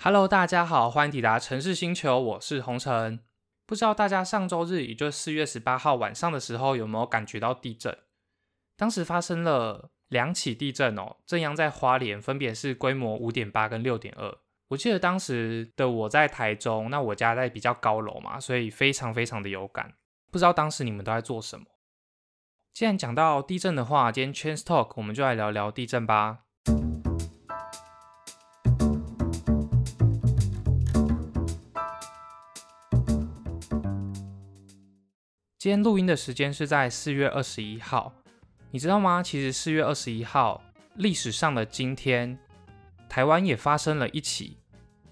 Hello，大家好，欢迎抵达城市星球，我是红尘。不知道大家上周日，也就是四月十八号晚上的时候，有没有感觉到地震？当时发生了两起地震哦，震央在花莲，分别是规模五点八跟六点二。我记得当时的我在台中，那我家在比较高楼嘛，所以非常非常的有感。不知道当时你们都在做什么？既然讲到地震的话，今天 Chance Talk 我们就来聊聊地震吧。今天录音的时间是在四月二十一号，你知道吗？其实四月二十一号历史上的今天，台湾也发生了一起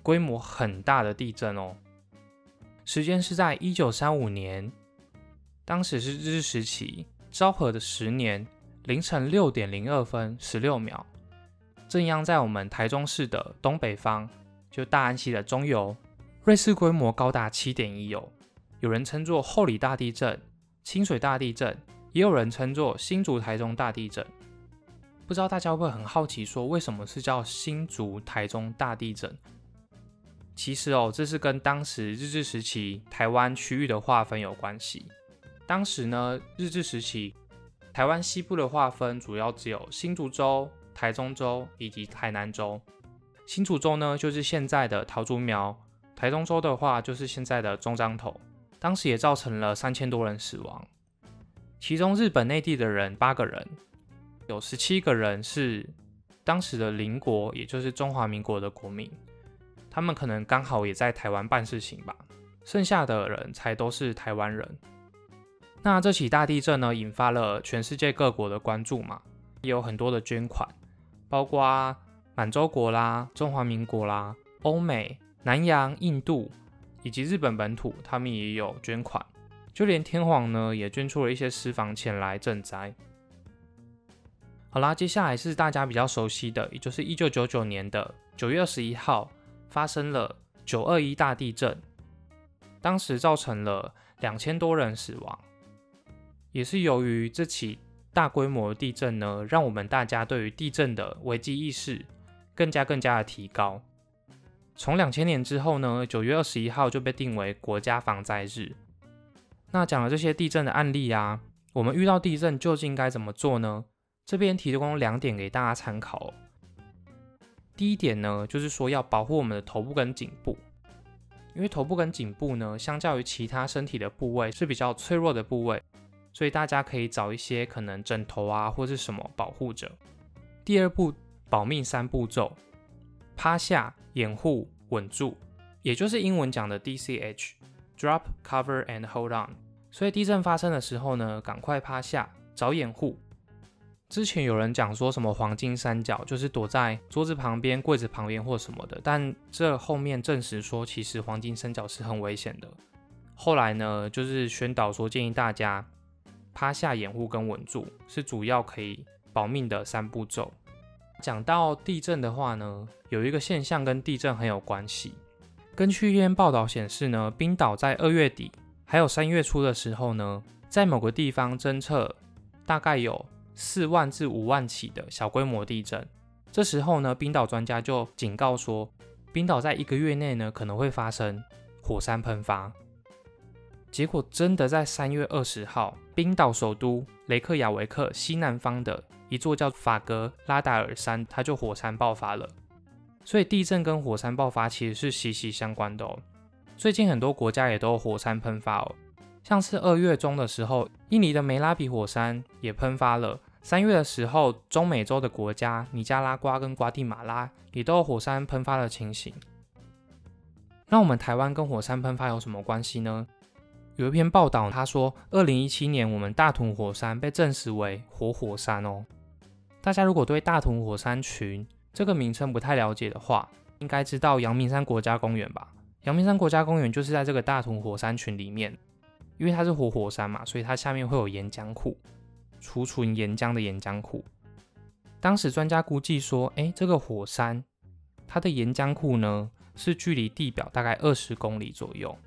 规模很大的地震哦。时间是在一九三五年，当时是日治时期昭和的十年凌晨六点零二分十六秒，震央在我们台中市的东北方，就大安溪的中游，瑞士规模高达七点一有。有人称作后里大地震、清水大地震，也有人称作新竹台中大地震。不知道大家会不会很好奇，说为什么是叫新竹台中大地震？其实哦，这是跟当时日治时期台湾区域的划分有关系。当时呢，日治时期台湾西部的划分主要只有新竹州、台中州以及台南州。新竹州呢，就是现在的桃竹苗；台中州的话，就是现在的中彰头。当时也造成了三千多人死亡，其中日本内地的人八个人，有十七个人是当时的邻国，也就是中华民国的国民，他们可能刚好也在台湾办事情吧，剩下的人才都是台湾人。那这起大地震呢，引发了全世界各国的关注嘛，也有很多的捐款，包括满洲国啦、中华民国啦、欧美、南洋、印度。以及日本本土，他们也有捐款，就连天皇呢也捐出了一些私房钱来赈灾。好啦，接下来是大家比较熟悉的，也就是一九九九年的九月二十一号发生了九二一大地震，当时造成了两千多人死亡，也是由于这起大规模地震呢，让我们大家对于地震的危机意识更加更加的提高。从两千年之后呢，九月二十一号就被定为国家防灾日。那讲了这些地震的案例啊，我们遇到地震究竟该怎么做呢？这边提供两点给大家参考。第一点呢，就是说要保护我们的头部跟颈部，因为头部跟颈部呢，相较于其他身体的部位是比较脆弱的部位，所以大家可以找一些可能枕头啊或是什么保护着。第二步，保命三步骤。趴下、掩护、稳住，也就是英文讲的 DCH：Drop, Cover and Hold on。所以地震发生的时候呢，赶快趴下找掩护。之前有人讲说什么黄金三角，就是躲在桌子旁边、柜子旁边或什么的，但这后面证实说，其实黄金三角是很危险的。后来呢，就是宣导说建议大家趴下、掩护跟稳住，是主要可以保命的三步骤。讲到地震的话呢，有一个现象跟地震很有关系。根据一篇报道显示呢，冰岛在二月底还有三月初的时候呢，在某个地方侦测大概有四万至五万起的小规模地震。这时候呢，冰岛专家就警告说，冰岛在一个月内呢可能会发生火山喷发。结果真的在三月二十号，冰岛首都雷克雅维克西南方的。一座叫法格拉达尔山，它就火山爆发了。所以地震跟火山爆发其实是息息相关的哦。最近很多国家也都有火山喷发哦，像是二月中的时候，印尼的梅拉比火山也喷发了。三月的时候，中美洲的国家尼加拉瓜跟瓜地马拉也都有火山喷发的情形。那我们台湾跟火山喷发有什么关系呢？有一篇报道，他说，二零一七年我们大屯火山被证实为活火山哦。大家如果对大屯火山群这个名称不太了解的话，应该知道阳明山国家公园吧？阳明山国家公园就是在这个大屯火山群里面，因为它是活火山嘛，所以它下面会有岩浆库，储存岩浆的岩浆库。当时专家估计说，哎，这个火山它的岩浆库呢是距离地表大概二十公里左右。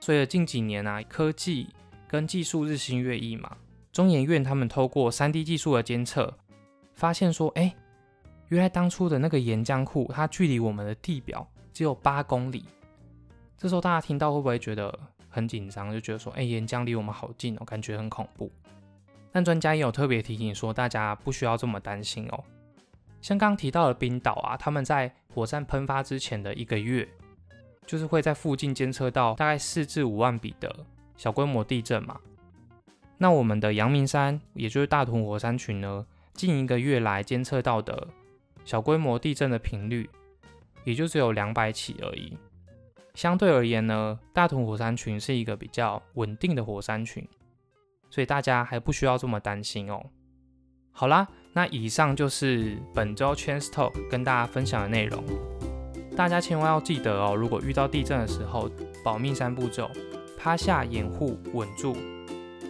随着近几年啊，科技跟技术日新月异嘛，中研院他们透过 3D 技术的监测。发现说，哎，原来当初的那个岩浆库，它距离我们的地表只有八公里。这时候大家听到会不会觉得很紧张？就觉得说，哎，岩浆离我们好近哦，感觉很恐怖。但专家也有特别提醒说，大家不需要这么担心哦。像刚提到的冰岛啊，他们在火山喷发之前的一个月，就是会在附近监测到大概四至五万笔的小规模地震嘛。那我们的阳明山，也就是大屯火山群呢，近一个月来监测到的小规模地震的频率，也就只有两百起而已。相对而言呢，大屯火山群是一个比较稳定的火山群，所以大家还不需要这么担心哦。好啦，那以上就是本周 Chance Talk 跟大家分享的内容。大家千万要记得哦，如果遇到地震的时候，保命三步骤：趴下、掩护、稳住。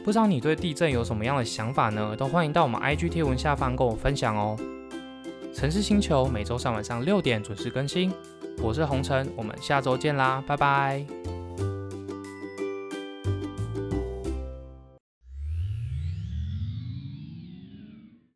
不知道你对地震有什么样的想法呢？都欢迎到我们 IG 贴文下方跟我分享哦。城市星球每周三晚上六点准时更新。我是红尘，我们下周见啦，拜拜。